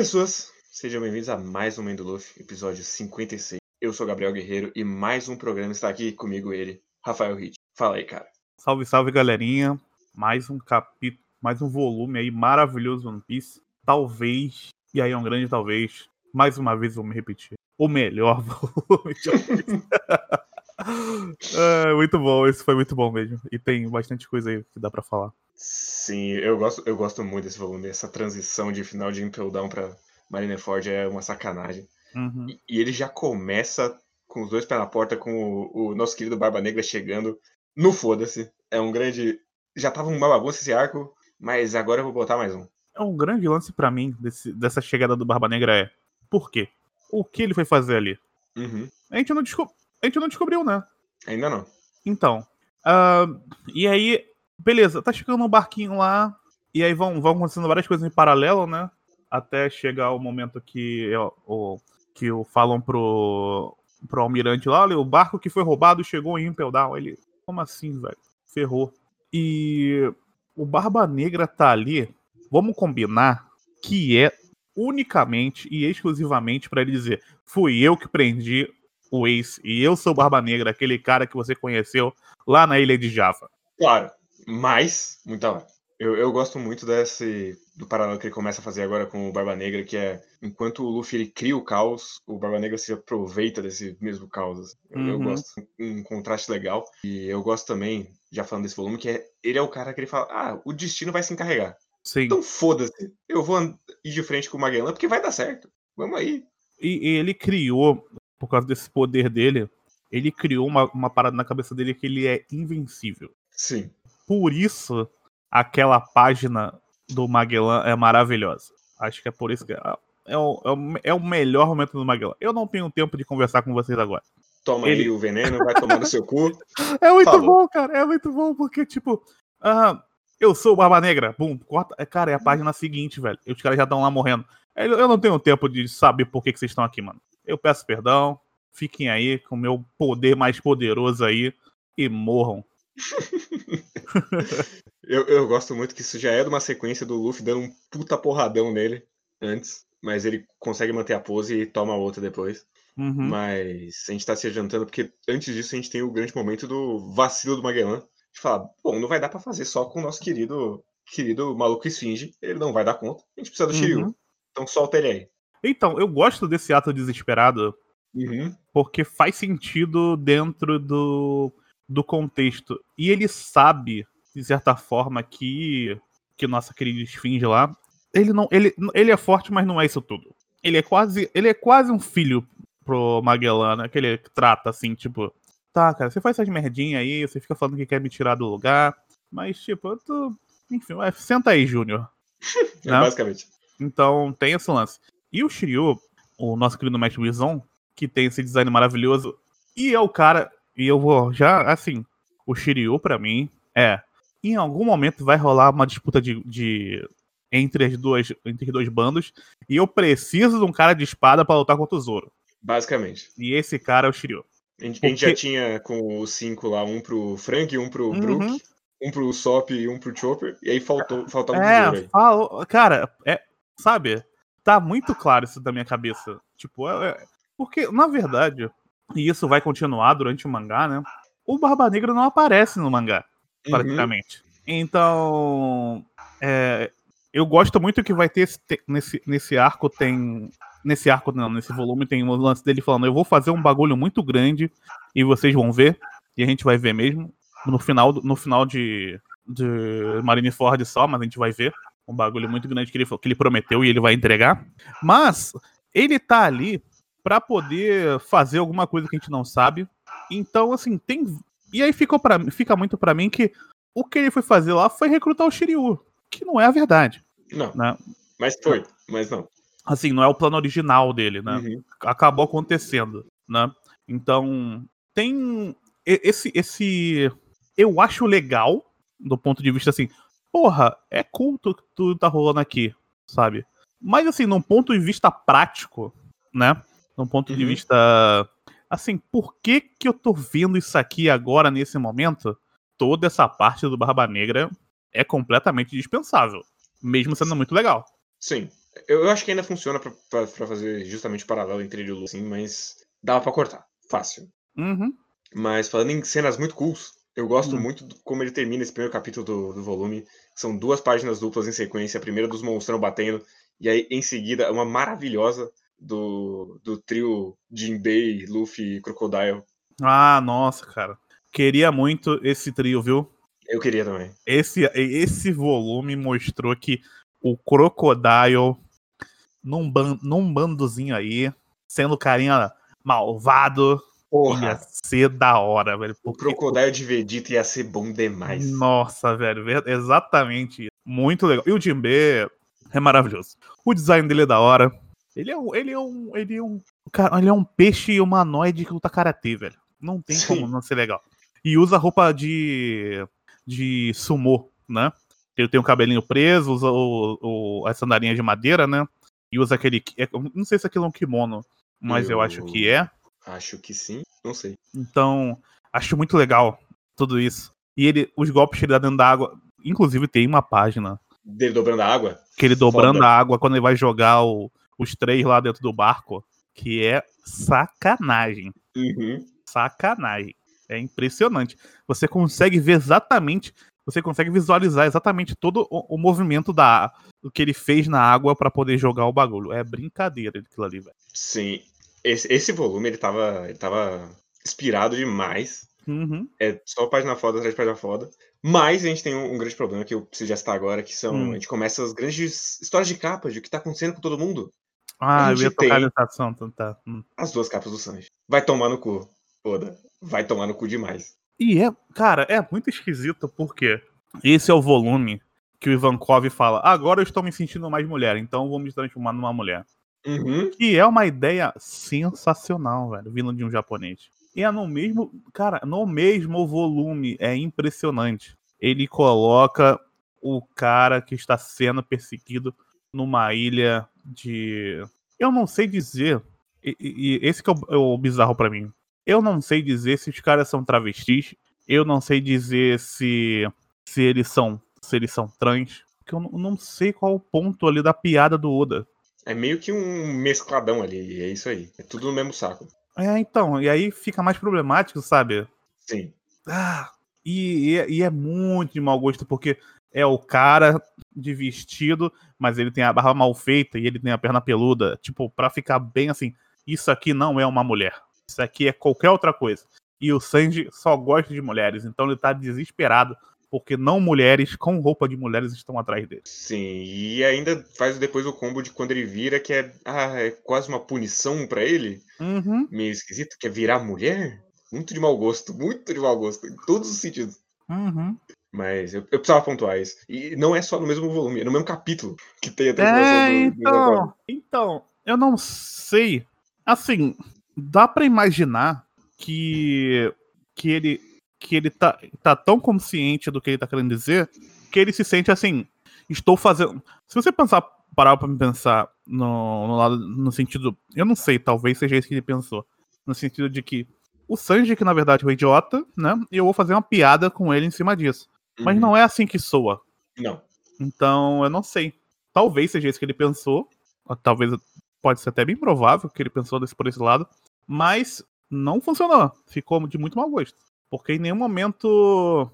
pessoas! Sejam bem-vindos a mais um Mendo Luffy, episódio 56. Eu sou Gabriel Guerreiro e mais um programa está aqui comigo ele, Rafael Ritt. Fala aí, cara. Salve, salve, galerinha. Mais um capítulo, mais um volume aí maravilhoso One Piece. Talvez, e aí é um grande talvez, mais uma vez vou me repetir, o melhor volume de One Piece. é, muito bom, esse foi muito bom mesmo. E tem bastante coisa aí que dá pra falar. Sim, eu gosto, eu gosto muito desse volume. Essa transição de final de Impel Down pra Marineford é uma sacanagem. Uhum. E, e ele já começa com os dois pés na porta, com o, o nosso querido Barba Negra chegando no foda-se. É um grande. Já tava uma bagunça esse arco, mas agora eu vou botar mais um. É um grande lance pra mim desse- dessa chegada do Barba Negra é por quê? O que ele foi fazer ali? Uhum. A gente não, desco- a gente não descobriu, né? Ainda não. Então, ah, e aí, beleza, tá chegando um barquinho lá, e aí vão, vão acontecendo várias coisas em paralelo, né? Até chegar o momento que, ó, o, que o, falam pro, pro almirante lá, olha, o barco que foi roubado chegou em Impel Down. Ele, como assim, velho? Ferrou. E o Barba Negra tá ali, vamos combinar que é unicamente e exclusivamente pra ele dizer: fui eu que prendi o Ace e eu sou o Barba Negra, aquele cara que você conheceu lá na ilha de Java. Claro, mas, hora. Eu, eu gosto muito desse do paralelo que ele começa a fazer agora com o Barba Negra, que é enquanto o Luffy ele cria o caos, o Barba Negra se aproveita desse mesmo caos. assim. Eu, eu Uhum. gosto um contraste legal e eu gosto também, já falando desse volume, que é ele é o cara que ele fala: "Ah, o destino vai se encarregar. Sim. Então foda-se. Eu vou ir de frente com o Magellan porque vai dar certo. Vamos aí." E, e ele criou, por causa desse poder dele, ele criou uma, uma parada na cabeça dele que ele é invencível. Sim. Por isso, aquela página do Magellan é maravilhosa. Acho que é por isso que é, é o, é o- é o melhor momento do Magellan. Eu não tenho tempo de conversar com vocês agora. Toma Ele- aí o veneno, vai tomar no seu cu. É muito Falou. bom, cara. É muito bom, porque, tipo, ah, eu sou o Barba Negra. Bum, corta. É, Cara, é a página seguinte, velho. E os caras já estão lá morrendo. Eu eu não tenho tempo de saber por que, que vocês estão aqui, mano. Eu peço perdão. Fiquem aí com o meu poder mais poderoso aí e morram. Eu, eu gosto muito que isso já é de uma sequência do Luffy dando um puta porradão nele antes, mas ele consegue manter a pose e toma outra depois. Uhum. Mas a gente tá se adiantando porque antes disso a gente tem o grande momento do vacilo do Magellan. De falar, bom, não vai dar pra fazer só com o nosso querido querido maluco esfinge. Ele não vai dar conta. A gente precisa do Shiryu. Uhum. Então solta ele aí. Então, eu gosto desse ato desesperado Uhum. porque faz sentido dentro do, do contexto. E ele sabe, de certa forma, que que nossa querida esfinge lá, ele não ele, ele é forte, mas não é isso tudo. Ele é quase ele é quase um filho pro Magellan, né? Que ele trata assim, tipo, tá, cara, você faz essas merdinhas aí, você fica falando que quer me tirar do lugar, mas tipo, eu tô, enfim, ué, senta aí, Júnior. É, Não. basicamente. Então tem esse lance. E o Shiryu, o nosso querido Mestre Wizon, que tem esse design maravilhoso, e é o cara, e eu vou já, assim, o Shiryu pra mim é, em algum momento vai rolar uma disputa de, de- entre as duas, entre os dois bandos, e eu preciso de um cara de espada pra lutar contra o Zoro. Basicamente. E esse cara é o Shiryu. A gente, a gente já Porque- tinha com os cinco lá, um pro Frank, um pro Uhum. Brook, um pro Sop e um pro Chopper. E aí faltou, faltava um É, tesouro aí. fala, cara, é, sabe? Tá muito claro isso da minha cabeça. Tipo, é- é- porque, na verdade, e isso vai continuar durante o mangá, né? O Barba Negra não aparece no mangá, Uhum. praticamente. Então, é, eu gosto muito que vai ter esse nesse, nesse arco tem nesse arco não, nesse volume tem o lance dele falando, eu vou fazer um bagulho muito grande e vocês vão ver e a gente vai ver mesmo no final no final de de Marineford só, mas a gente vai ver um bagulho muito grande que ele, que ele prometeu e ele vai entregar. Mas ele tá ali pra poder fazer alguma coisa que a gente não sabe. Então, assim, tem. E aí ficou pra, fica muito pra mim que o que ele foi fazer lá foi recrutar o Shiryu, que não é a verdade, Não, né? mas foi, mas não. Assim, não é o plano original dele, né? Uhum. acabou acontecendo, né? Então, tem esse esse eu acho legal do ponto de vista assim, porra, é culto que tudo tá rolando aqui, sabe? Mas assim, num ponto de vista prático, né? Num ponto de Uhum. vista assim, por que que eu tô vendo isso aqui agora nesse momento? Toda essa parte do Barba Negra é completamente dispensável, mesmo sendo muito legal. Sim. Eu, acho que ainda funciona pra fazer justamente paralelo entre ele e o Lu, assim, mas dava pra cortar. Fácil. Uhum. Mas falando em cenas muito cools, eu gosto Hum. muito como ele termina esse primeiro capítulo do, do volume. São duas páginas duplas em sequência. A primeira dos monstrão batendo, e aí em seguida uma maravilhosa do, do trio Jinbei, Luffy e Crocodile. Ah, nossa, cara. Queria muito esse trio, viu? Eu queria também. Esse, esse volume mostrou que o Crocodile, num, ban, num bandozinho aí, sendo carinha malvado, ia Porra, ser da hora, velho. o Porque, Crocodile de Vegeta ia ser bom demais. nossa, velho, exatamente. isso. Muito legal. E o Jinbe é maravilhoso. O design dele é da hora. Ele é um. Ele é um. Ele é um. Cara, ele é um peixe humanoide que luta karatê, velho. Não tem como Sim. não ser legal. E usa roupa de. de sumô, né? Ele tem o cabelinho preso, usa o, o, as sandalinhas de madeira, né? E usa aquele. é- Não sei se aquilo é um kimono, mas eu, Eu- acho que é. Acho que sim, não sei. Então, acho muito legal tudo isso. E ele, os golpes que ele dá dentro da água. Inclusive, tem uma página Dele dobrando a água? que ele dobrando Foda. a água quando ele vai jogar o- os três lá dentro do barco. Que é sacanagem. Uhum. Sacanagem. É impressionante. Você consegue ver exatamente. Você consegue visualizar exatamente todo o, o movimento da do que ele fez na água pra poder jogar o bagulho. É brincadeira aquilo ali, velho. Sim. Esse, esse volume, ele tava, ele tava inspirado demais. Uhum. É só página foda atrás de página foda. Mas a gente tem um, um grande problema que eu preciso já citar agora, que são. Hum. A gente começa as grandes histórias de capas de o que tá acontecendo com todo mundo. Ah, eu ia tocar tem- nesse assunto. Tá. Hum. As duas capas do Sanji. Vai tomar no cu. Foda. Vai tomar no cu demais. E é, cara, é muito esquisito porque esse é o volume que o Ivankov fala: agora eu estou me sentindo mais mulher, então vou me transformar numa mulher. Uhum. Que é uma ideia sensacional, velho, vindo de um japonês. E é no mesmo, cara, no mesmo volume, é impressionante. Ele coloca o cara que está sendo perseguido numa ilha de. Eu não sei dizer. E, e- esse que é o, é o bizarro pra mim. Eu não sei dizer se os caras são travestis. Eu não sei dizer se se eles são se eles são trans. Porque eu não, sei qual o ponto ali da piada do Oda. É meio que um mescladão ali. É isso aí. É tudo no mesmo saco. É, então, e aí fica mais problemático, sabe? Sim. Ah, e, e- e é muito de mau gosto, porque é o cara de vestido, mas ele tem a barba mal feita e ele tem a perna peluda. Tipo, pra ficar bem assim, isso aqui não é uma mulher. Isso aqui é qualquer outra coisa. E o Sanji só gosta de mulheres, então ele tá desesperado, porque não mulheres com roupa de mulheres estão atrás dele. Sim. E ainda faz depois o combo de quando ele vira, que é. Ah, é quase uma punição pra ele. Uhum. Meio esquisito, que é virar mulher. Muito de mau gosto. Muito de mau gosto. Em todos os sentidos. Uhum. Mas eu, eu precisava pontuar isso. E não é só no mesmo volume, é no mesmo capítulo que tem a transformação É, do, do então, então, eu não sei. Assim, dá pra imaginar que que ele que ele tá, tá tão consciente do que ele tá querendo dizer que ele se sente assim, estou fazendo. Se você pensar, parar pra me pensar no, no lado no sentido, eu não sei, talvez seja isso que ele pensou, no sentido de que o Sanji que na verdade é um idiota, né? E eu vou fazer uma piada com ele em cima disso. Mas Uhum. não é assim que soa. Não. Então, eu não sei. Talvez seja isso que ele pensou. ou Talvez pode ser até bem provável que ele pensou desse, por esse lado. Mas não funcionou. Ficou de muito mau gosto. Porque em nenhum momento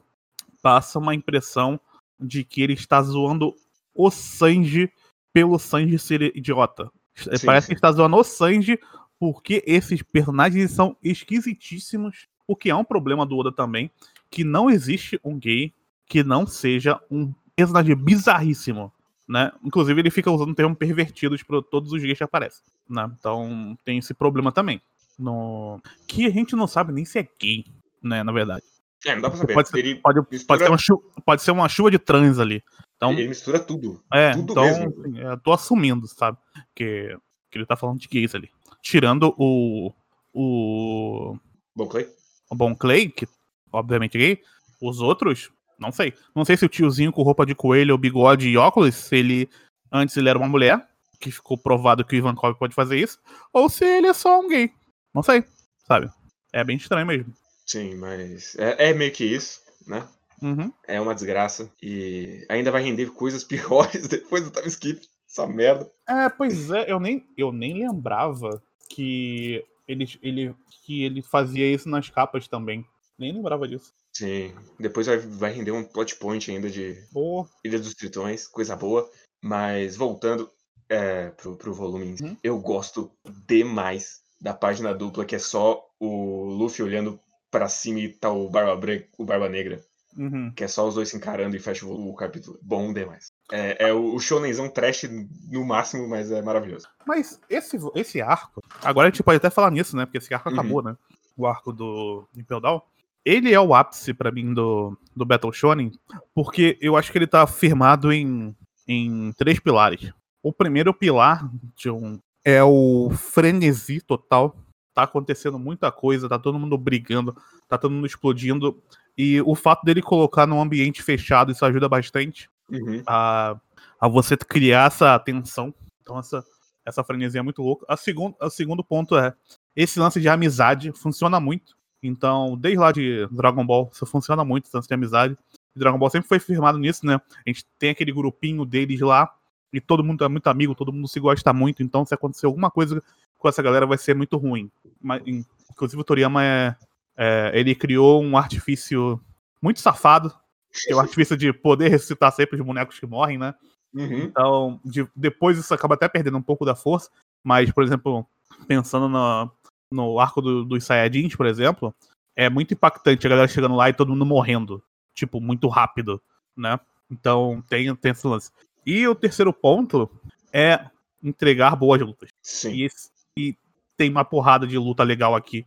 passa uma impressão de que ele está zoando o Sanji pelo Sanji ser idiota. Sim, Parece que está zoando o Sanji porque esses personagens são esquisitíssimos. O que é um problema do Oda também. Que não existe um gay que não seja um personagem bizarríssimo, né? Inclusive ele fica usando o termo pervertidos para todos os gays que aparecem, né? Então tem esse problema também. No... Que a gente não sabe nem se é gay, né? Na verdade. É, não dá pra saber. Pode ser, ele, pode, pode, mistura- ser uma chu- pode ser uma chuva de trans ali. Então, ele mistura tudo. é, tudo então mesmo. assim, eu tô assumindo, sabe? Que, que ele tá falando de gays ali. Tirando o. O. Bom, Clay? o Bon Clay, que obviamente é gay, os outros, não sei. Não sei se o tiozinho com roupa de coelho, bigode e óculos, se ele antes ele era uma mulher, que ficou provado que o Ivankov pode fazer isso, ou se ele é só um gay. Não sei, sabe? É bem estranho mesmo. Sim, mas é, é meio que isso, né? Uhum. É uma desgraça. E ainda vai render coisas piores depois do time skip. essa merda. É, pois é, eu nem, eu nem lembrava que ele, ele, que ele fazia isso nas capas também. Nem lembrava disso. Sim. Depois vai, vai render um plot point ainda de Boa. Ilha dos Tritões, coisa boa. Mas voltando é, pro, pro volume, Uhum. eu gosto demais da página dupla, que é só o Luffy olhando pra cima e tá o Barba, Branca, o Barba Negra. Uhum. Que é só os dois se encarando e fecha o, o capítulo. Bom demais. É, é o, o shonenzão trash no máximo, mas é maravilhoso. Mas esse, esse arco, agora a gente pode até falar nisso, né? Porque esse arco Uhum. acabou, né? O arco do Impel Down. Ele é o ápice pra mim do, do Battle Shonen, porque eu acho que ele tá firmado em, em três pilares. O primeiro pilar de um, é o frenesi total. Tá acontecendo muita coisa, tá todo mundo brigando, tá todo mundo explodindo. E o fato dele colocar num ambiente fechado, isso ajuda bastante Uhum. a, a você criar essa tensão. Então, essa, essa frenesia é muito louca. A segun, o segundo ponto é: esse lance de amizade funciona muito. Então, desde lá de Dragon Ball, isso funciona muito, esse lance de amizade. Dragon Ball sempre foi firmado nisso, né? A gente tem aquele grupinho deles lá, e todo mundo é muito amigo, todo mundo se gosta muito. Então, se acontecer alguma coisa com essa galera, vai ser muito ruim. Mas, inclusive, o Toriyama é, é, ele criou um artifício muito safado, que é o artifício de poder ressuscitar sempre os bonecos que morrem, né? Uhum. Então, de- depois isso acaba até perdendo um pouco da força, mas, por exemplo, pensando no, no arco do- dos Saiyajins, por exemplo, é muito impactante a galera chegando lá e todo mundo morrendo, tipo, muito rápido, né? Então, tem, tem esse lance. E o terceiro ponto é entregar boas lutas. Sim. E, esse- e tem uma porrada de luta legal aqui,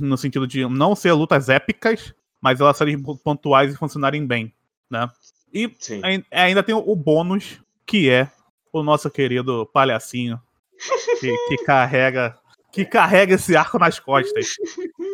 no sentido de não ser lutas épicas, mas elas serem pontuais e funcionarem bem, né? E Sim. Ain- ainda tem o bônus, que é o nosso querido palhacinho, que, que carrega que carrega esse arco nas costas.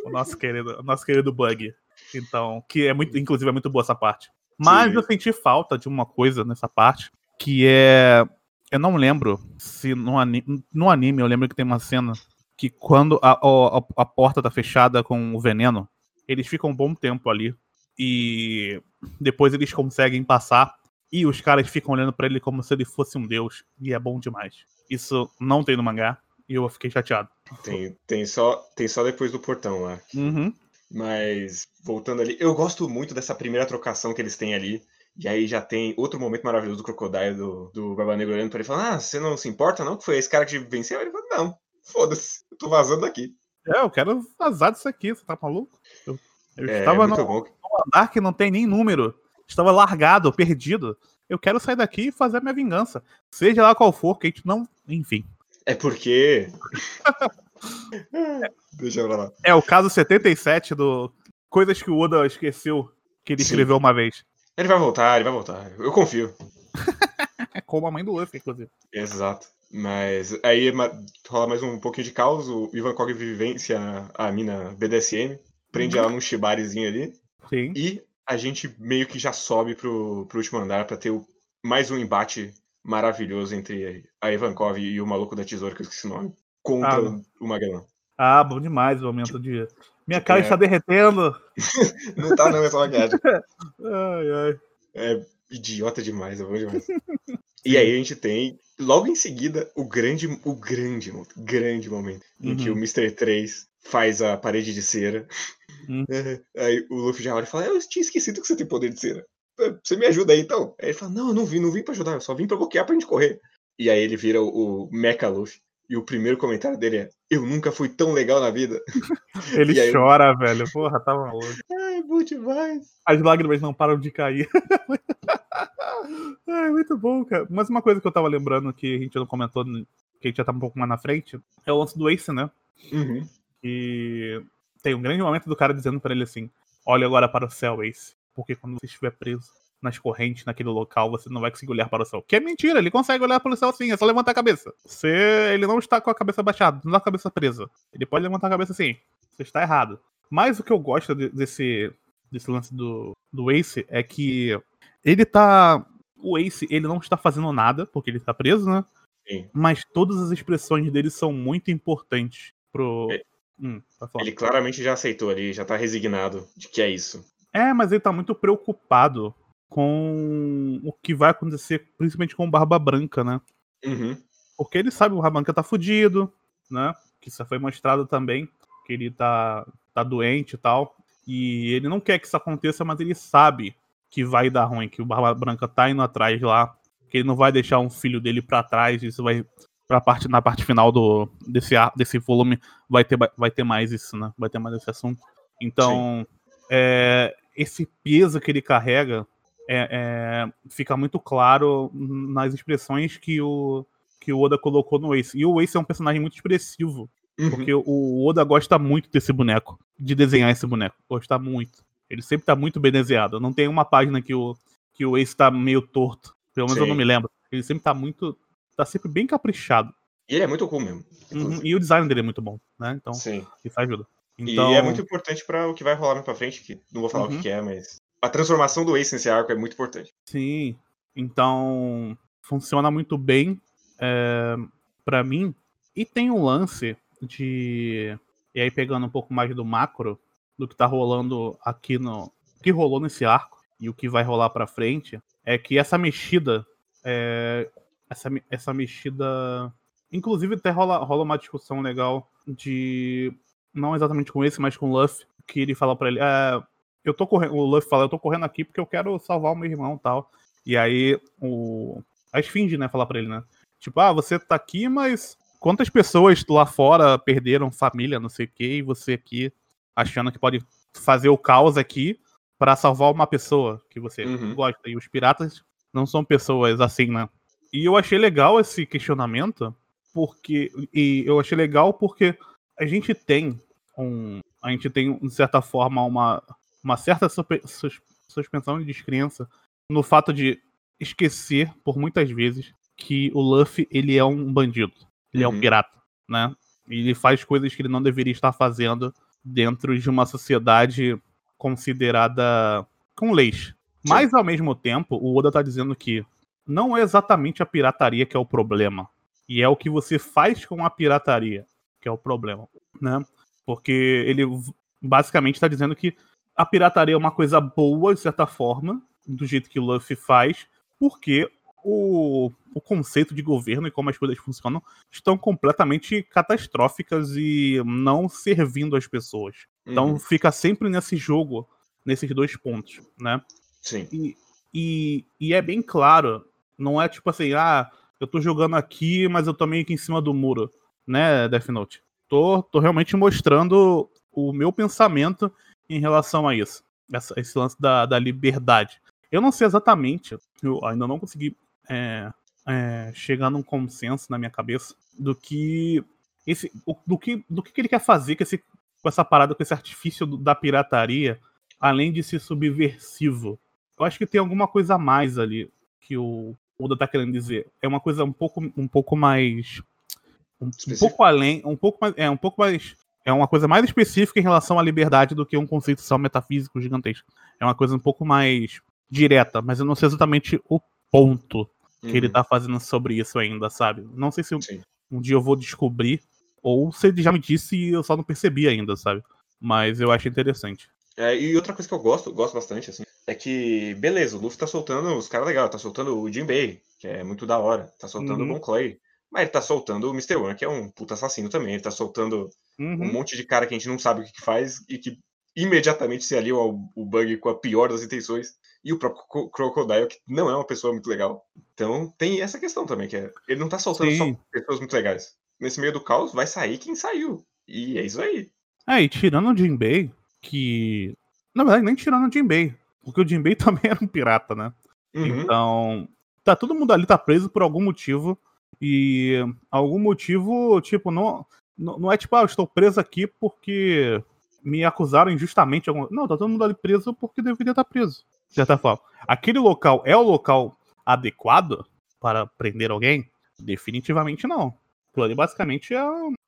O nosso querido, o nosso querido Bug. Então, que é muito, inclusive é muito boa essa parte. Mas Sim. eu senti falta de uma coisa nessa parte, que é eu não lembro se no anime, no anime eu lembro que tem uma cena que quando a, a, a porta tá fechada com o veneno, eles ficam um bom tempo ali e depois eles conseguem passar e os caras ficam olhando pra ele como se ele fosse um deus e é bom demais. Isso não tem no mangá e eu fiquei chateado. Tem, tem, só, tem só depois do portão lá. Uhum. Mas, voltando ali, eu gosto muito dessa primeira trocação que eles têm ali. E aí já tem outro momento maravilhoso do Crocodile, do, do Barba Negra olhando pra ele falando: Ah, você não se importa, não? Que foi esse cara que venceu? Ele falou: Não, foda-se, eu tô vazando daqui. É, eu quero vazar disso aqui, você tá maluco? Eu, eu É estava no bom. andar que não tem nem número. Estava largado, perdido. Eu quero sair daqui e fazer a minha vingança. Seja lá qual for, que a gente não. Enfim. É porque. Deixa pra lá. É o caso 77 do Coisas que o Oda esqueceu que ele Sim. escreveu uma vez. Ele vai voltar, ele vai voltar. Eu confio. É como a mãe do Luffy, inclusive. Exato. Mas aí rola mais um pouquinho de caos. O Ivan Kog vivencia a mina BDSM, prende Uhum. ela num shibarizinho ali. Sim. E a gente meio que já sobe pro, pro último andar pra ter o- mais um embate maravilhoso entre a Ivankov e o maluco da tesoura, que eu esqueci o nome, contra Ah. o Magellan. Ah, bom demais o momento de. Minha tipo, cara é- está derretendo. Não tá não, é só maquiagem. Ai, ai. É idiota demais, é bom demais. E aí a gente tem, logo em seguida, o grande, o grande, grande momento em que Uhum. o Mr. 3 faz a parede de cera. Hum. Aí o Luffy já olha e fala, eu tinha esquecido que você tem poder de cera. É, Você me ajuda aí então? Aí ele fala, não, eu não vim, não vim pra ajudar, eu só vim pra bloquear pra gente correr. E aí ele vira o, o Mecha Luffy. E o primeiro comentário dele é, eu nunca fui tão legal na vida. Ele aí- chora, velho. Porra, tá maluco. Ai, bom demais. As lágrimas não param de cair. é muito bom, cara. Mas uma coisa que eu tava lembrando que a gente não comentou, que a gente já tá um pouco mais na frente, é o lance do Ace, né? Uhum. E tem um grande momento do cara dizendo pra ele assim: Olha agora para o céu, Ace. Porque quando você estiver preso nas correntes naquele local, você não vai conseguir olhar para o céu. Que é mentira, ele consegue olhar para o céu sim, é só levantar a cabeça. Você, ele não está com a cabeça baixada, não está com a cabeça presa. Ele pode levantar a cabeça sim. Você está errado. Mas o que eu gosto de- desse, desse lance do, do Ace é que ele tá. O Ace, ele não está fazendo nada, porque ele tá preso, né? Sim. Mas todas as expressões dele são muito importantes pro. É. Hum. Ele claramente já aceitou ali, já tá resignado de que é isso. É, mas ele tá muito preocupado com o que vai acontecer, principalmente com o Barba Branca, né? Uhum. Porque ele sabe que o Rabanca tá fudido, né? Que isso foi mostrado também, que ele tá, tá doente e tal. E ele não quer que isso aconteça, mas ele sabe que vai dar ruim, que o Barba Branca tá indo atrás lá, que ele não vai deixar um filho dele para trás, isso vai pra parte, na parte final do, desse, desse volume vai ter, vai ter mais isso, né? Vai ter mais esse assunto. Então, é, esse peso que ele carrega é, é, fica muito claro nas expressões que o, que o Oda colocou no Ace. E o Ace é um personagem muito expressivo. Uhum. Porque o Oda gosta muito desse boneco, de desenhar esse boneco. Gosta muito. Ele sempre tá muito bem desenhado. Não tem uma página que o, que o Ace tá meio torto. Pelo menos Sim. eu não me lembro. Ele sempre tá muito. tá sempre bem caprichado. E ele é muito cool mesmo. Uhum. E o design dele é muito bom, né? Então, Sim. isso ajuda. Então... E é muito importante para o que vai rolar mais pra frente, que não vou falar uhum. o que é, mas. A transformação do Ace nesse arco é muito importante. Sim. Então, funciona muito bem é, para mim. E tem um lance de. E aí, pegando um pouco mais do macro, do que tá rolando aqui no. que rolou nesse arco e o que vai rolar pra frente, é que essa mexida. É, essa, essa mexida. Inclusive, até rola, rola uma discussão legal de. Não exatamente com esse, mas com o Luffy, que ele fala para ele: é, eu tô correndo. O Luffy fala, eu tô correndo aqui porque eu quero salvar o meu irmão e tal. E aí o. A Esfinge, né, fala pra ele, né? Tipo, ah, você tá aqui, mas quantas pessoas lá fora perderam família, não sei o quê, e você aqui achando que pode fazer o caos aqui para salvar uma pessoa que você uhum. gosta. E os piratas não são pessoas assim, né? E eu achei legal esse questionamento, porque. E eu achei legal porque a gente tem um. A gente tem, de certa forma, uma, uma certa suspensão de descrença no fato de esquecer, por muitas vezes, que o Luffy ele é um bandido, ele uhum. é um uhum. pirata, né? Ele faz coisas que ele não deveria estar fazendo dentro de uma sociedade considerada com leis. Sim. Mas ao mesmo tempo, o Oda tá dizendo que não é exatamente a pirataria que é o problema, e é o que você faz com a pirataria que é o problema, né? Porque ele basicamente está dizendo que a pirataria é uma coisa boa, de certa forma, do jeito que o Luffy faz, porque o, o conceito de governo e como as coisas funcionam estão completamente catastróficas e não servindo as pessoas. Então uhum. fica sempre nesse jogo, nesses dois pontos, né? Sim. E, e, e, é bem claro, não é tipo assim, ah, eu tô jogando aqui, mas eu tô meio que em cima do muro, né, Death Note? Tô, tô realmente mostrando o meu pensamento em relação a isso. Essa, esse lance da, da liberdade. Eu não sei exatamente, eu ainda não consegui é, é, chegar num consenso na minha cabeça do que esse, do que, do que ele quer fazer com, esse, com essa parada, com esse artifício da pirataria, além de ser subversivo. Eu acho que tem alguma coisa a mais ali que o Oda tá querendo dizer. É uma coisa um pouco, um pouco mais. Um, um pouco além. Um pouco mais. É um pouco mais. É uma coisa mais específica em relação à liberdade do que um conceito só metafísico gigantesco. É uma coisa um pouco mais direta, mas eu não sei exatamente o ponto que uhum. ele tá fazendo sobre isso ainda, sabe? Não sei se Sim. um dia eu vou descobrir, ou se ele já me disse e eu só não percebi ainda, sabe? Mas eu acho interessante. É, e outra coisa que eu gosto, gosto bastante, assim, é que, beleza, o Luffy tá soltando os caras legais, tá soltando o Jinbei, que é muito da hora, tá soltando uhum. o Bon Clay, mas ele tá soltando o Mr. One, que é um puta assassino também, ele tá soltando uhum. um monte de cara que a gente não sabe o que, que faz e que imediatamente se alia ao, o Bug com a pior das intenções e o próprio Crocodile, que não é uma pessoa muito legal. Então tem essa questão também, que é, ele não tá soltando Sim. só pessoas muito legais. Nesse meio do caos vai sair quem saiu. E é isso aí. É, e tirando o Jinbei, que. Na verdade, nem tirando o Jinbei. Porque o Jinbei também era um pirata, né? Uhum. Então. Tá, todo mundo ali tá preso por algum motivo. E algum motivo, tipo, não, não é tipo, ah, eu estou preso aqui porque me acusaram injustamente. Não, tá todo mundo ali preso porque deveria estar preso de certa forma. Aquele local é o local adequado para prender alguém? Definitivamente não. Aquilo ali basicamente é,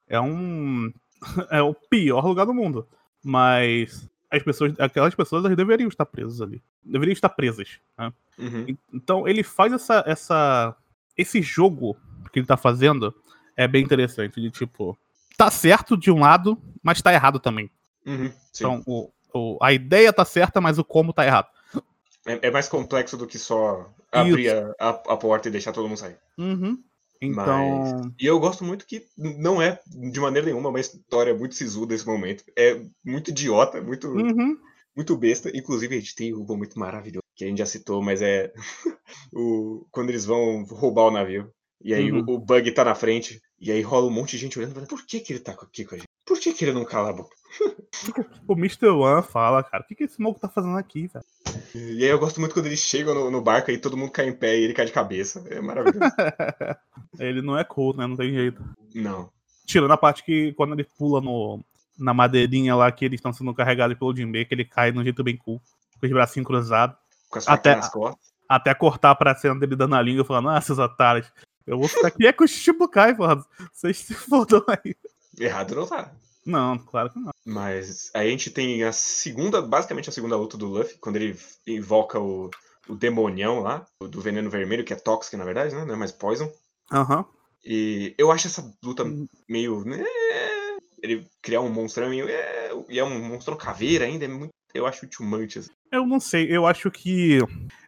é um. É o pior lugar do mundo. Mas as pessoas, aquelas pessoas elas deveriam estar presas ali. Deveriam estar presas. Né? Uhum. Então ele faz essa, essa. Esse jogo que ele tá fazendo é bem interessante. De tipo, tá certo de um lado, mas tá errado também. Uhum, então, o, o, a ideia tá certa, mas o como tá errado. É, é mais complexo do que só abrir a, a, a, porta e deixar todo mundo sair. Uhum. Então. Mas... E eu gosto muito que não é, de maneira nenhuma, uma história muito sisuda esse momento. É muito idiota, muito, Uhum. muito besta. Inclusive, a gente tem um muito maravilhoso, que a gente já citou, mas é o... quando eles vão roubar o navio. E aí Uhum. o, o Bug tá na frente, e aí rola um monte de gente olhando, por que, que ele tá aqui com a gente? Por que, que ele não cala a boca? O Mr. One fala, cara, o que, que esse maluco tá fazendo aqui, velho? E aí eu gosto muito quando eles chegam no, no barco e todo mundo cai em pé e ele cai de cabeça. É maravilhoso. ele não é cool, né? Não tem jeito. não. Tirando a parte que quando ele pula no, na madeirinha lá que eles estão sendo carregados pelo Jinbei, que ele cai de um jeito bem cool, com os bracinhos cruzados, Com as Até- nas costas. até cortar pra cena dele dando a língua, falando, ah, seus otários, eu vou ficar aqui é com o Shichibukai, porra. Vocês se fodam aí. Errado não tá. Não, claro que não. Mas aí a gente tem a segunda, basicamente a segunda luta do Luffy, quando ele invoca o, o demonião lá, o do veneno vermelho, que é tóxico na verdade, né? Não é mais poison. Aham. E eu acho essa luta meio. né, Ele criar um monstrão meio. é, E é um monstrão caveira ainda, é muito. Eu acho much, assim. Eu não sei, eu acho que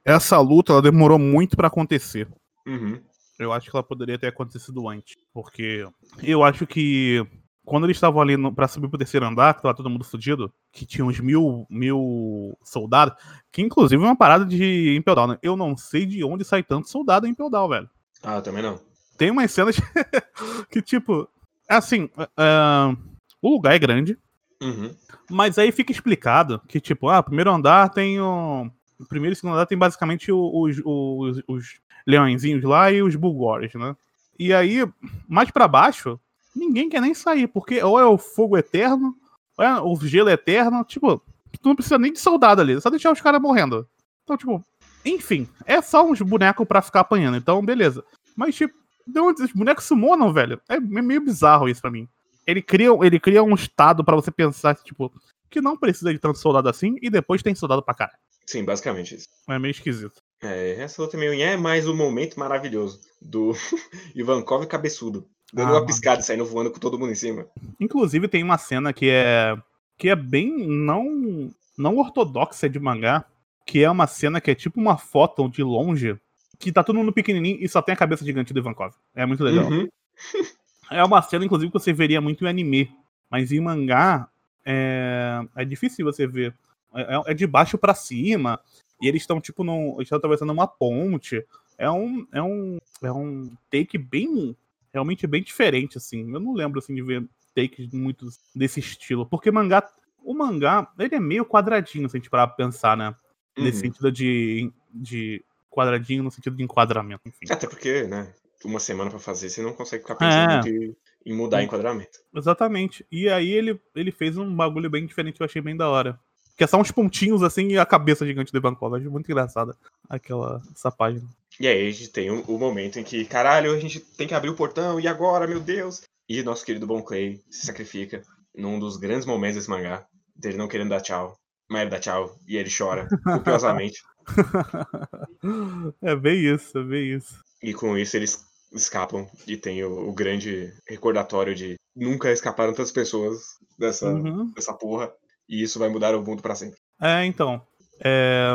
essa luta ela demorou muito pra acontecer. Uhum. Eu acho que ela poderia ter acontecido antes. Porque eu acho que quando eles estavam ali no, pra subir pro terceiro andar, que tava todo mundo fudido, que tinha uns mil, mil soldados, que inclusive é uma parada de Impel Down, né? Eu não sei de onde sai tanto soldado em Impel Down, velho. Ah, também não. Tem umas cenas que, tipo, assim, ah, o lugar é grande, Uhum. mas aí fica explicado que, tipo, ah, primeiro andar tem o. O primeiro e segundo andar tem basicamente os, os, os leõezinhos lá e os bulgores, né? E aí, mais pra baixo, ninguém quer nem sair, porque ou é o fogo eterno, ou é o gelo eterno, tipo, tu não precisa nem de soldado ali, é só deixar os caras morrendo. Então, tipo, enfim, é só uns bonecos pra ficar apanhando, então beleza. Mas, tipo, de onde os bonecos summonam, velho? É meio bizarro isso pra mim. Ele cria, ele cria um estado pra você pensar, tipo, que não precisa de tanto soldado assim, e depois tem soldado pra caralho. Sim, basicamente isso. É meio esquisito. É, essa luta meio é mais um momento maravilhoso do Ivankov cabeçudo. Dando Ah, uma piscada e saindo voando com todo mundo em cima. Inclusive, tem uma cena que é. que é bem não. não ortodoxa de mangá. Que é uma cena que é tipo uma foto de longe. Que tá todo mundo pequenininho e só tem a cabeça gigante do Ivankov. É muito legal. Uhum. É uma cena, inclusive, que você veria muito em anime. Mas em mangá, é, é difícil você ver. É, é de baixo pra cima. E eles estão, tipo, num, eles estão atravessando uma ponte. É um, é um, é um take bem, realmente bem diferente, assim. Eu não lembro, assim, de ver takes muito desse estilo. Porque mangá, o mangá, ele é meio quadradinho, se a gente parar pra pensar, né? Nesse Uhum. sentido de, de quadradinho, no sentido de enquadramento, enfim. Até porque, né? Uma semana pra fazer, você não consegue ficar pensando É. em, em mudar enquadramento. Exatamente. E aí ele, ele fez um bagulho bem diferente que eu achei bem da hora. Que é só uns pontinhos assim e a cabeça gigante do Ivankov. Eu Acho muito engraçada aquela, essa página. E aí a gente tem o, o momento em que, caralho, a gente tem que abrir o portão, e agora, meu Deus? E nosso querido Bon Clay se sacrifica num dos grandes momentos desse mangá, dele não querendo dar tchau. Mas ele dá tchau e ele chora copiosamente. é bem isso, é bem isso. E com isso eles escapam e tem o, o grande recordatório de nunca escaparam tantas pessoas dessa, Uhum. dessa porra. E isso vai mudar o mundo pra sempre. É, então. é,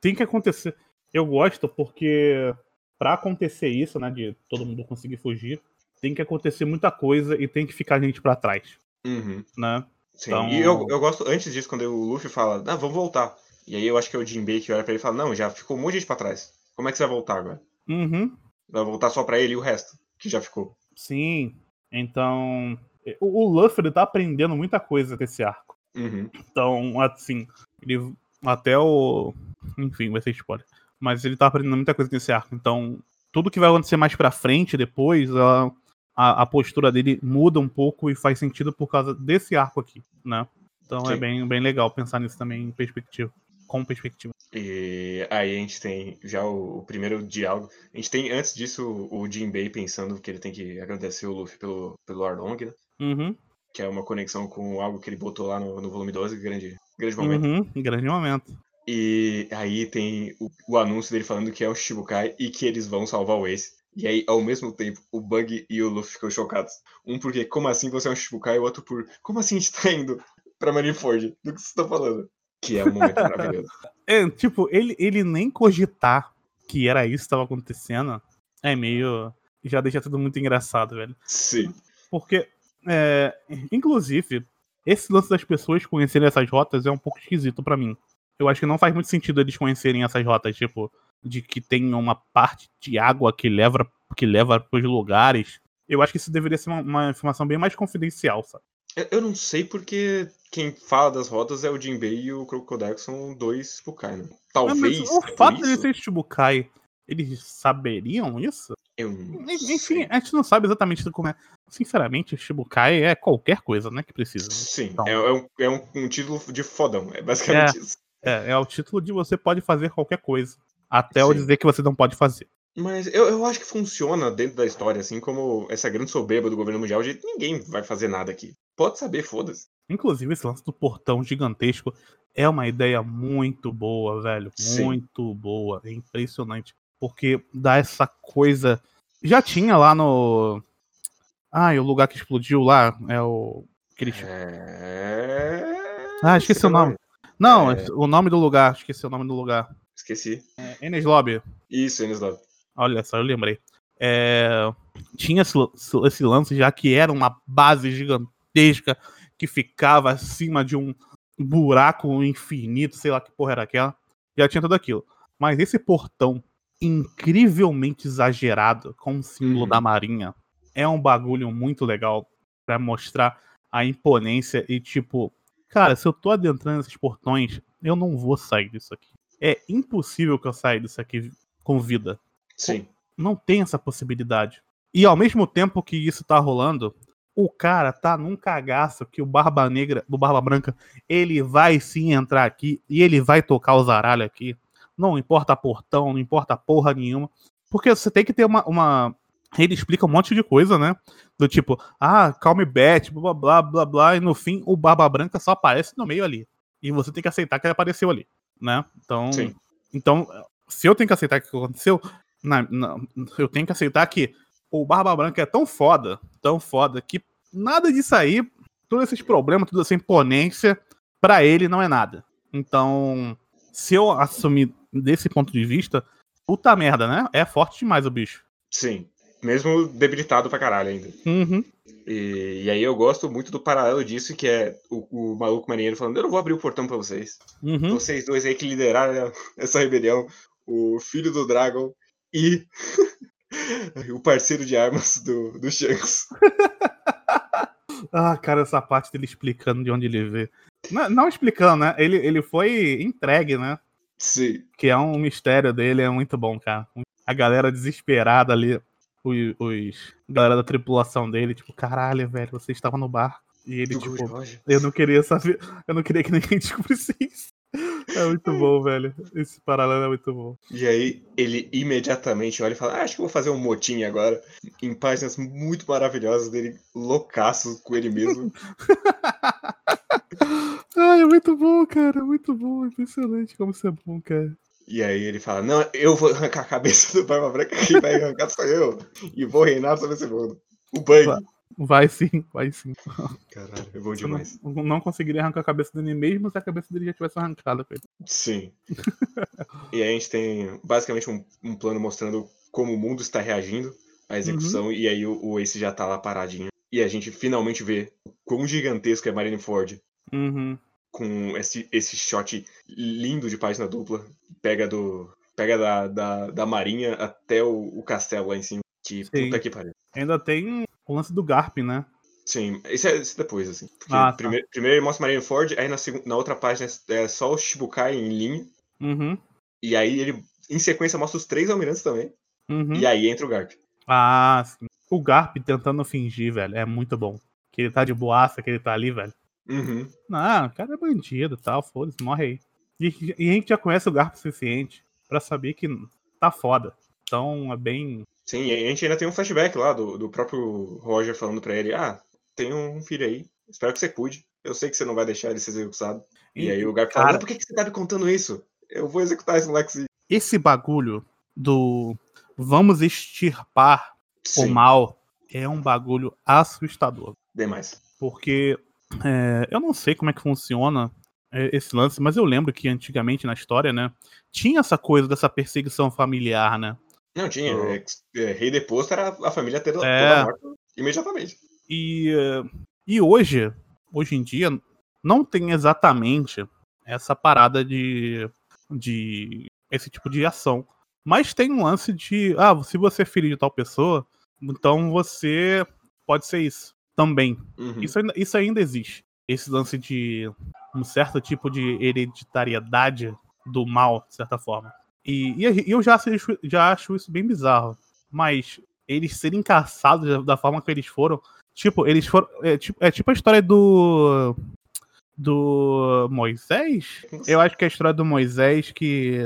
tem que acontecer. Eu gosto porque pra acontecer isso, né, de todo mundo conseguir fugir, tem que acontecer muita coisa e tem que ficar gente pra trás, Uhum. né? Sim. Então- E eu, eu gosto, antes disso, quando o Luffy fala, ah, vamos voltar. E aí eu acho que é o Jinbei que olha pra ele e fala, não, já ficou um monte de gente pra trás. Como é que você vai voltar agora? Uhum. Vai voltar só pra ele e o resto, que já ficou. Sim. Então, o, o Luffy ele tá aprendendo muita coisa desse arco. Uhum. Então, assim, ele até o. Enfim, vai ser spoiler. Mas ele tá aprendendo muita coisa nesse arco. Então, tudo que vai acontecer mais pra frente, depois, a, a, a postura dele muda um pouco e faz sentido por causa desse arco aqui, né? Então é Sim. bem, bem legal pensar nisso também em perspectiva. Com perspectiva. E aí a gente tem já o, o primeiro diálogo. A gente tem, antes disso, o o Jinbei pensando que ele tem que agradecer o Luffy pelo, pelo Arlong, né? Uhum, Que é uma conexão com algo que ele botou lá no, no volume 12, grande, grande momento. uhum, grande momento. E aí tem o, o anúncio dele falando que é o Shichibukai e que eles vão salvar o Ace. E aí, ao mesmo tempo, o Bug e o Luffy ficam chocados. Um porque, como assim você é um Shichibukai? E o outro por, como assim a gente tá indo pra Marineford? Do que você tá falando? Que é um momento maravilhoso. É, tipo, ele, ele nem cogitar que era isso que tava acontecendo é meio. já deixa tudo muito engraçado, velho. Sim. Porque, é, inclusive, esse lance das pessoas conhecerem essas rotas é um pouco esquisito pra mim. Eu acho que não faz muito sentido eles conhecerem essas rotas, tipo, de que tem uma parte de água que leva que leva pros lugares. Eu acho que isso deveria ser uma, uma informação bem mais confidencial, sabe? Eu, eu não sei porque quem fala das rotas é o Jinbei e o Crocodile, que são dois Shibukai, né? Ah, Talvez. o fato de isso, ele ser Shibukai, eles saberiam isso? eu não Enfim, sei. a gente não sabe exatamente como é. Sinceramente, Shibukai é qualquer coisa, né, que precisa. Sim, Então. é, é um, é um, um título de fodão. É basicamente isso. É, é o título de você pode fazer qualquer coisa. Até eu Sim. dizer que você não pode fazer. Mas eu, eu acho que funciona dentro da história, assim, como essa grande soberba do governo mundial de ninguém vai fazer nada aqui. Pode saber, foda-se. Inclusive, esse lance do portão gigantesco é uma ideia muito boa, velho. Sim. Muito boa. É impressionante. Porque dá essa coisa. Já tinha lá no. Ah, e o lugar que explodiu lá é o. Aquele... É. Ah, esqueci Sei o nome. Não, É. o nome do lugar. Esqueci o nome do lugar. Esqueci. É Enes Lobby. Isso, Enes Love. Olha só, eu lembrei. É, Tinha esse lance já que era uma base gigantesca que ficava acima de um buraco infinito, sei lá que porra era aquela. Já tinha tudo aquilo. Mas esse portão incrivelmente exagerado com o símbolo Uhum. da marinha é um bagulho muito legal pra mostrar a imponência e tipo, cara, se eu tô adentrando esses portões, eu não vou sair disso aqui. É impossível que eu saia disso aqui com vida Sim. não tem essa possibilidade. E ao mesmo tempo que isso tá rolando, o cara tá num cagaço que o Barba Negra, do Barba Branca, ele vai sim entrar aqui e ele vai tocar o zaralho aqui. Não importa portão, não importa porra nenhuma. Porque você tem que ter uma. uma... Ele explica um monte de coisa, né? Do tipo, ah, calme bet, blá blá blá blá, e no fim o Barba Branca só aparece no meio ali. E você tem que aceitar que ele apareceu ali, né? Então, Sim. então se eu tenho que aceitar que aconteceu, na- na- eu tenho que aceitar que o Barba Branca é tão foda, tão foda, que nada disso aí, todos esses problemas, toda essa imponência, pra ele não é nada. Então, se eu assumir desse ponto de vista, puta merda, né? É forte demais o bicho. Sim. Mesmo debilitado pra caralho ainda. Uhum. E, e aí eu gosto muito do paralelo disso, que é o, o maluco marinheiro falando, eu não vou abrir o portão pra vocês. Uhum. Vocês dois aí que lideraram essa rebelião, o filho do Dragon e o parceiro de armas do, do Shanks. Ah, cara, essa parte dele explicando de onde ele vê. Não, não explicando, né? Ele, ele foi entregue, né? Sim. que é um mistério dele, é muito bom, cara. A galera desesperada ali, os, os galera da tripulação dele, tipo, caralho, velho, você estava no barco. E ele, Do tipo, eu não queria saber, eu não queria que ninguém descobrisse isso. É muito bom, velho. Esse paralelo é muito bom. E aí ele imediatamente olha e fala, ah, acho que eu vou fazer um motim agora. Em páginas muito maravilhosas dele, loucaço com ele mesmo. Ai, é muito bom, cara, muito bom, impressionante como isso é bom, cara. E aí ele fala, não, eu vou arrancar a cabeça do Barba Branca, quem vai arrancar sou eu. E vou reinar sobre esse mundo. O Bug. Vai. Sim, vai sim. Caralho, é bom Você não, demais. não conseguiria arrancar a cabeça dele mesmo se a cabeça dele já tivesse arrancada, cara. Sim. e aí a gente tem basicamente um, um plano mostrando como o mundo está reagindo à execução, e aí o, o Ace já tá lá paradinho. E a gente finalmente vê o quão gigantesco é Marineford Uhum. com esse, esse shot lindo de página dupla. Pega do. Pega da, da, da marinha até o, o castelo lá em cima. Que Sim. puta que pariu. Ainda tem o lance do Garp, né? Sim, isso é, isso depois, assim. Porque Ah, tá. primeiro, primeiro ele mostra Marineford, aí na, na outra página é só o Shibukai em linha. Uhum. E aí ele, em sequência, mostra os três almirantes também. Uhum. E aí entra o Garp. Ah, sim. O Garp tentando fingir, velho, é muito bom. Que ele tá de boaça, que ele tá ali, velho. Uhum. Não, o cara é bandido e tal, foda-se, morre aí. E, e a gente já conhece o Garp o suficiente pra saber que tá foda. Então é bem. Sim, e a gente ainda tem um flashback lá do, do próprio Roger falando pra ele: Ah, tem um filho aí, espero que você cuide. Eu sei que você não vai deixar ele ser executado. E, aí o Garp fala: cara, "Mas Por que, que você tá me contando isso? Eu vou executar esse moleque sim." esse bagulho do vamos extirpar o mal é um bagulho assustador. Demais. Porque é, eu não sei como é que funciona é, esse lance, mas eu lembro que antigamente na história, né, tinha essa coisa dessa perseguição familiar, né? Não, tinha. É, é, rei deposto era a família ter, toda É. morta imediatamente. E, e hoje, hoje em dia, não tem exatamente essa parada de, de esse tipo de ação. Mas tem um lance de, ah, se você é filho de tal pessoa, então você pode ser isso também. Uhum. Isso ainda, isso ainda existe. Esse lance de um certo tipo de hereditariedade do mal, de certa forma. E, e eu já acho, já acho isso bem bizarro. Mas eles serem caçados da, forma que eles foram. Tipo, eles foram. É tipo, é tipo a história do. Do Moisés? Eu acho que é a história do Moisés que.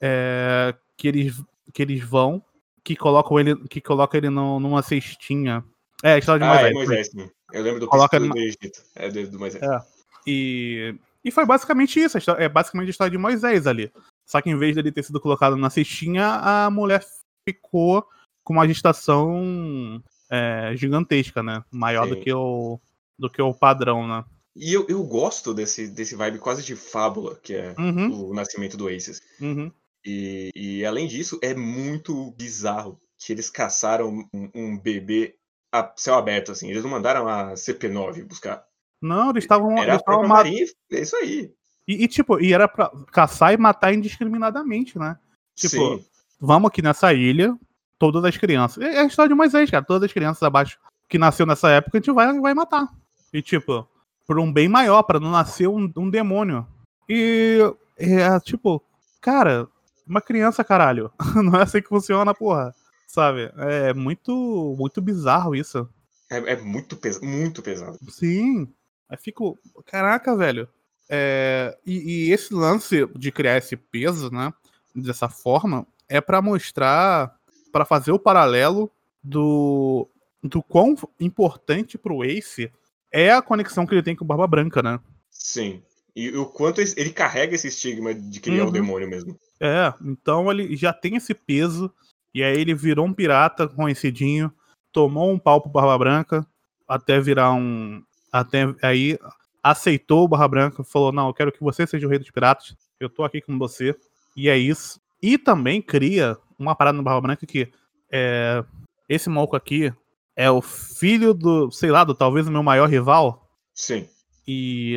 É, que, eles, que eles vão. Que colocam ele, que colocam ele no- numa cestinha. É, a história de Ah, Moisés. é Moisés, sim. Eu lembro do Coloca príncipe do Egito. É do, do Moisés. É. E, e foi basicamente isso. É basicamente a história de Moisés ali. Só que em vez dele ter sido colocado na cestinha, a mulher ficou com uma gestação é, gigantesca, né? Maior do que, o, do que o padrão, né? E eu, eu gosto desse, desse vibe quase de fábula, que é Uhum, o nascimento do Aces. uhum. E, e além disso, é muito bizarro que eles caçaram um, um bebê a céu aberto, assim. Eles não mandaram a CP9 buscar. Não, eles estavam. Era Eles a estavam Marinha, é isso aí. E, e, tipo, e era pra caçar e matar indiscriminadamente, né? Tipo, Sim, vamos aqui nessa ilha, todas as crianças. É a história de Moisés, cara. Todas as crianças abaixo que nasceu nessa época, a gente vai, vai matar. E, tipo, por um bem maior, pra não nascer um, um demônio. E, é, tipo, cara, uma criança, caralho. Não é assim que funciona, porra. Sabe? É muito, muito bizarro isso. é, é muito, pes muito pesado. Sim. Aí fico. Caraca, velho. É, e, e esse lance de criar esse peso, né? Dessa forma, é pra mostrar. pra fazer o paralelo do. do quão importante pro Ace é a conexão que ele tem com o Barba Branca, né? Sim. E o quanto ele carrega esse estigma de que ele é o Uhum. demônio mesmo. É, então ele já tem esse peso. E aí ele virou um pirata conhecidinho, tomou um pau pro Barba Branca, até virar um. Até aí aceitou o Barba Branca, falou: Não, eu quero que você seja o rei dos piratas, eu tô aqui com você. E é isso. E também cria uma parada no Barba Branca que é, esse maluco aqui é o filho do, sei lá, do talvez o meu maior rival. Sim. E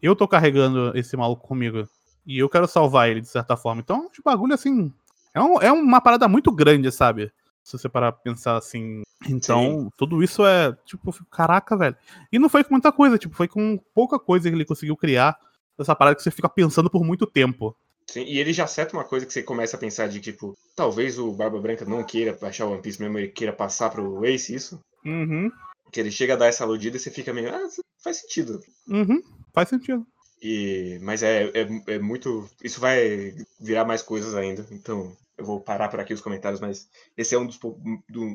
eu tô carregando esse maluco comigo. E eu quero salvar ele, de certa forma. Então, de bagulho assim. É, um- é uma parada muito grande, sabe? Se você parar pra pensar assim. Então, tudo isso é, tipo, caraca, velho. E não foi com muita coisa, tipo, foi com pouca coisa que ele conseguiu criar. Essa parada que você fica pensando por muito tempo. Sim, e ele já acerta uma coisa que você começa a pensar de tipo, talvez o Barba Branca não queira baixar o One Piece mesmo, ele queira passar pro Ace isso. Uhum. Que ele chega a dar essa aludida e você fica meio, ah, faz sentido. Uhum. Faz sentido. E, mas é, é, é muito. Isso vai virar mais coisas ainda. Então eu vou parar por aqui os comentários, mas esse é um dos, do-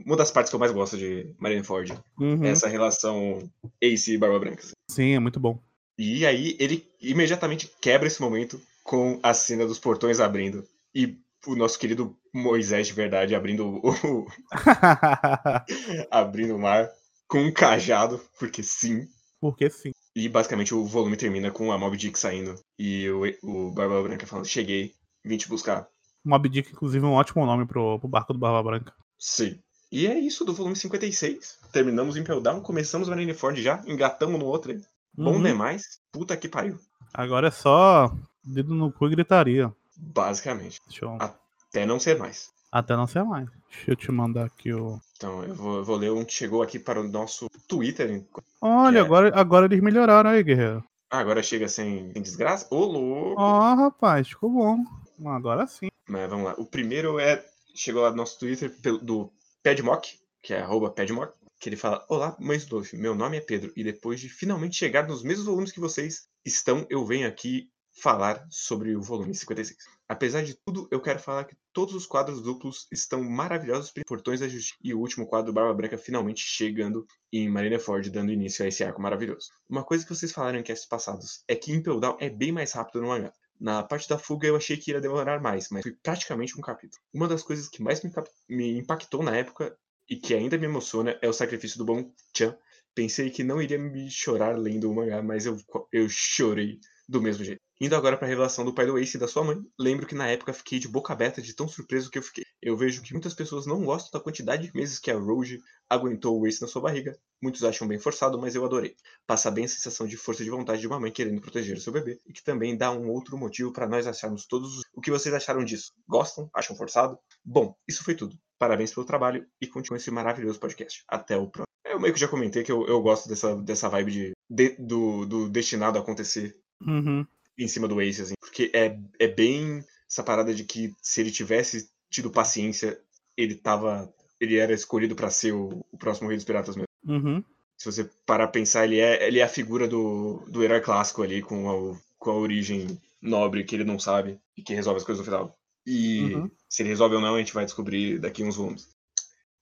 uma das partes que eu mais gosto de Marineford. Uhum. Essa relação Ace e Barba Branca. Sim, é muito bom. E aí ele imediatamente quebra esse momento com a cena dos portões abrindo. E o nosso querido Moisés de verdade abrindo o, abrindo o mar com um cajado, porque sim. Porque sim. E basicamente o volume termina com a Mob Dick saindo e o, o Barba Branca falando: Cheguei, vim te buscar. Mob Dick, inclusive, é um ótimo nome pro, pro barco do Barba Branca. Sim. E é isso do volume 56. Terminamos em Down, começamos Marineford já, engatamos no outro aí. Bom Uhum. demais. Puta que pariu. Agora é só dedo no cu e gritaria. Basicamente. Deixa eu... Até não ser mais. Até não ser mais. Deixa eu te mandar aqui o. Então, eu vou, eu vou ler um que chegou aqui para o nosso Twitter. Olha, É. agora, agora eles melhoraram aí, guerreiro. Ah, agora chega sem, sem desgraça? Ô, louco! Ó, rapaz, ficou bom. Agora sim. Mas vamos lá. O primeiro é. Chegou lá no nosso Twitter do Padmock, que é arroba que ele fala: Olá, mães do meu nome é Pedro, e depois de finalmente chegar nos mesmos volumes que vocês estão, eu venho aqui falar sobre o volume 56. Apesar de tudo, eu quero falar que todos os quadros duplos estão maravilhosos, Portões da Justiça e o último quadro Barba Branca finalmente chegando em Marineford, dando início a esse arco maravilhoso. Uma coisa que vocês falaram em castes passados é que Impel Down é bem mais rápido no mangá. Na parte da fuga eu achei que ia demorar mais, mas foi praticamente um capítulo. Uma das coisas que mais me, me impactou na época e que ainda me emociona é o sacrifício do Bon Chan. Pensei que não iria me chorar lendo o mangá, mas eu, eu chorei do mesmo jeito. Indo agora para a revelação do pai do Ace e da sua mãe, lembro que na época fiquei de boca aberta de tão surpreso que eu fiquei. Eu vejo que muitas pessoas não gostam da quantidade de meses que a Rogue aguentou o Ace na sua barriga. Muitos acham bem forçado, mas eu adorei. Passa bem a sensação de força de vontade de uma mãe querendo proteger o seu bebê, e que também dá um outro motivo para nós acharmos todos o que vocês acharam disso. Gostam? Acham forçado? Bom, isso foi tudo. Parabéns pelo trabalho e continue esse maravilhoso podcast. Até o próximo. Eu meio que já comentei que eu, eu gosto dessa, dessa vibe de, de do, do destinado a acontecer Uhum. Em cima do Ace, assim. Porque é, é bem essa parada de que se ele tivesse tido paciência, ele tava. Ele era escolhido pra ser o, o próximo Rei dos Piratas mesmo. Uhum. Se você parar pra pensar, ele é, ele é a figura do, do herói clássico ali, com a, com a origem nobre que ele não sabe e que resolve as coisas no final. E Uhum. se ele resolve ou não, a gente vai descobrir daqui uns volumes.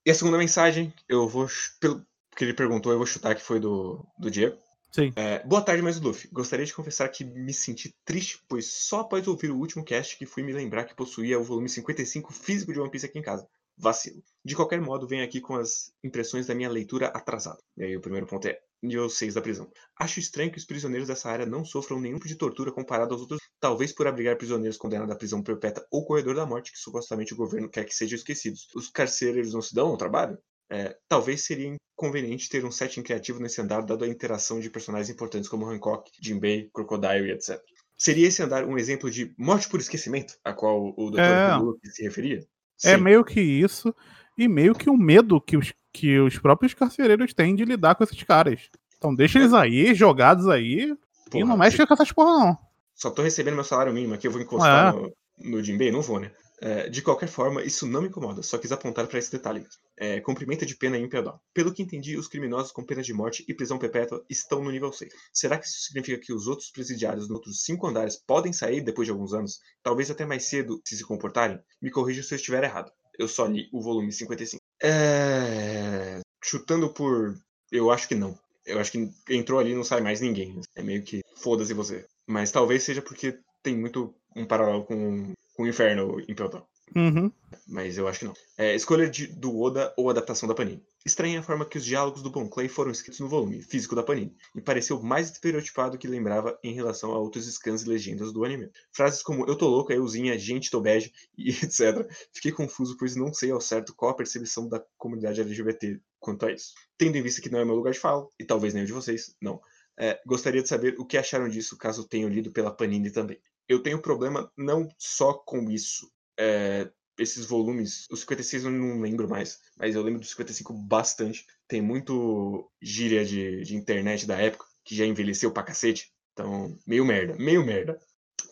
E a segunda mensagem, eu vou. Pelo que ele perguntou, eu vou chutar que foi do, do Diego. Sim. É, boa tarde, mais Luffy. Gostaria de confessar que me senti triste, pois só após ouvir o último cast que fui me lembrar que possuía o volume 55 físico de One Piece aqui em casa. Vacilo. De qualquer modo, venho aqui com as impressões da minha leitura atrasada. E aí o primeiro ponto é nível 6 da prisão. Acho estranho que os prisioneiros dessa área não sofram nenhum tipo de tortura comparado aos outros, talvez por abrigar prisioneiros condenados à prisão perpétua ou corredor da morte, que supostamente o governo quer que sejam esquecidos. Os carcereiros não se dão ao trabalho? É, talvez seria conveniente ter um setting criativo nesse andar, dado a interação de personagens importantes como Hancock, Jinbei, Crocodile e etc. Seria esse andar um exemplo de morte por esquecimento, a qual o Dr. É. Se referia? É Sim. meio que isso, e meio que o medo que os, que os próprios carcereiros têm de lidar com esses caras. Então deixa eles aí, jogados aí, e Porra, não mexe com essas porra, não. Só tô recebendo meu salário mínimo aqui, eu vou encostar É. no, no Jinbei? Não vou, né? É, de qualquer forma, isso não me incomoda, só quis apontar para esse detalhe mesmo. É, cumprimento de pena imperdão. Pelo que entendi, os criminosos com pena de morte e prisão perpétua estão no nível 6. Será que isso significa que os outros presidiários nos outros 5 andares podem sair depois de alguns anos? Talvez até mais cedo, se se comportarem? Me corrija se eu estiver errado. Eu só li o volume 55. É... Chutando por. Eu acho que não. Eu acho que entrou ali e não sai mais ninguém. É meio que foda-se você. Mas talvez seja porque tem muito um paralelo com, com o inferno em Pelotão. Uhum. Mas eu acho que não. É, escolha de, do Oda ou adaptação da Panini. Estranha a forma que os diálogos do Bon Clay foram escritos no volume físico da Panini, e pareceu mais estereotipado que lembrava em relação a outros scans e legendas do anime. Frases como eu tô louca, euzinha, gente, tô bege e etc. Fiquei confuso, pois não sei ao certo qual a percepção da comunidade LGBT quanto a isso. Tendo em vista que não é meu lugar de fala, e talvez nem o de vocês, não. É, gostaria de saber o que acharam disso, caso tenham lido pela Panini também. Eu tenho problema não só com isso. É, esses volumes, os 56 eu não lembro mais, mas eu lembro dos 55 bastante. Tem muito gíria de, de internet da época, que já envelheceu pra cacete. Então, meio merda, meio merda.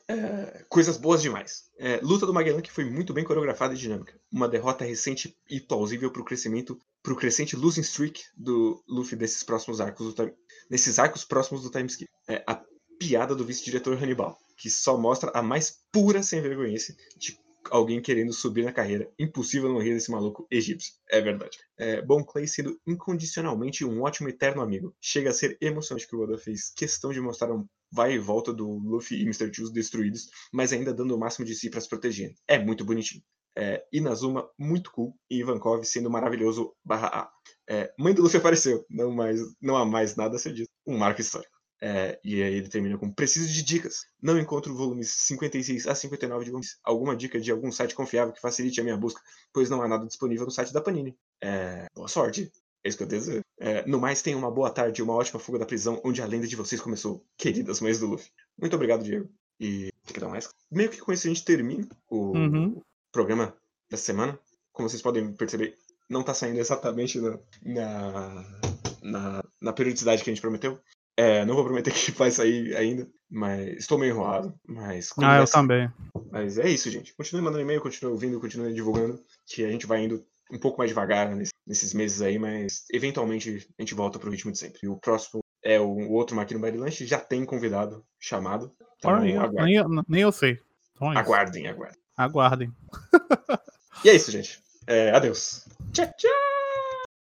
É, coisas boas demais. É, luta do Magellan que foi muito bem coreografada e dinâmica. Uma derrota recente e plausível pro crescimento, crescente losing streak do Luffy desses próximos arcos, do nesses arcos próximos do time skip. É, a piada do vice-diretor Hannibal, que só mostra a mais pura sem vergonhice de alguém querendo subir na carreira. Impossível não rir desse maluco egípcio. É verdade. É, Bon Clay sendo incondicionalmente um ótimo eterno amigo. Chega a ser emocionante que o Oda fez questão de mostrar um vai e volta do Luffy e Mr. Choose destruídos, mas ainda dando o máximo de si para se proteger. É muito bonitinho. É, Inazuma, muito cool, e Ivankov sendo maravilhoso barra A. É, mãe do Luffy apareceu, não, mais, não há mais nada a ser dito. Um marco histórico. É, e aí ele termina com preciso de dicas. Não encontro volumes 56 a 59 de Piece. Alguma dica de algum site confiável que facilite a minha busca, pois não há nada disponível no site da Panini. É, boa sorte. É isso que eu dizer. É, no mais, tenham uma boa tarde e uma ótima fuga da prisão, onde a lenda de vocês começou, queridas mães do Luffy. Muito obrigado, Diego. E que dar mais. Meio que com isso a gente termina o Uhum. programa da semana. Como vocês podem perceber, não tá saindo exatamente na, na, na, na periodicidade que a gente prometeu. É, não vou prometer que vai sair ainda, mas estou meio enrolado. Mas, Ah, eu sair- também. mas é isso, gente. Continue mandando e-mail, continue ouvindo, continue divulgando, que a gente vai indo um pouco mais devagar nesse- nesses meses aí, mas eventualmente a gente volta pro ritmo de sempre. E o próximo é o, outro Máquina Baile Lanche, já tem convidado chamado. Então, nem, eu- nem eu sei. Então é aguardem, aguardem. Aguardem. E é isso, gente. É, adeus. Tchau, tchau.